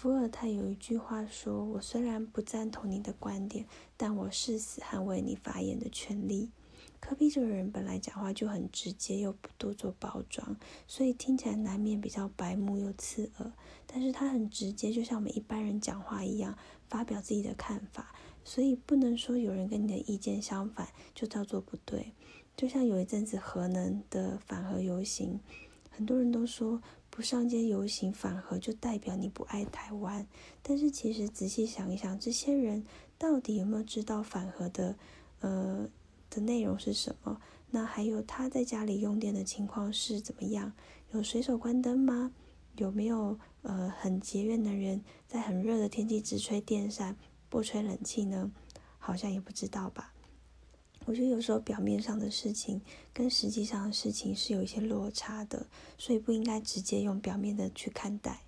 伏尔泰有一句话说：“我虽然不赞同你的观点，但我誓死捍卫你发言的权利。”科比这个人本来讲话就很直接，又不多做包装，所以听起来难免比较白目又刺耳。但是他很直接，就像我们一般人讲话一样，发表自己的看法。所以不能说有人跟你的意见相反就叫做不对。就像有一阵子核能的反核游行，很多人都说不上街游行反核就代表你不爱台湾。但是其实仔细想一想，这些人到底有没有知道反核的呃？的内容是什么？那还有他在家里用电的情况是怎么样？有随手关灯吗？有没有呃很节约的人在很热的天气只吹电扇不吹冷气呢？好像也不知道吧。我觉得有时候表面上的事情跟实际上的事情是有一些落差的，所以不应该直接用表面的去看待。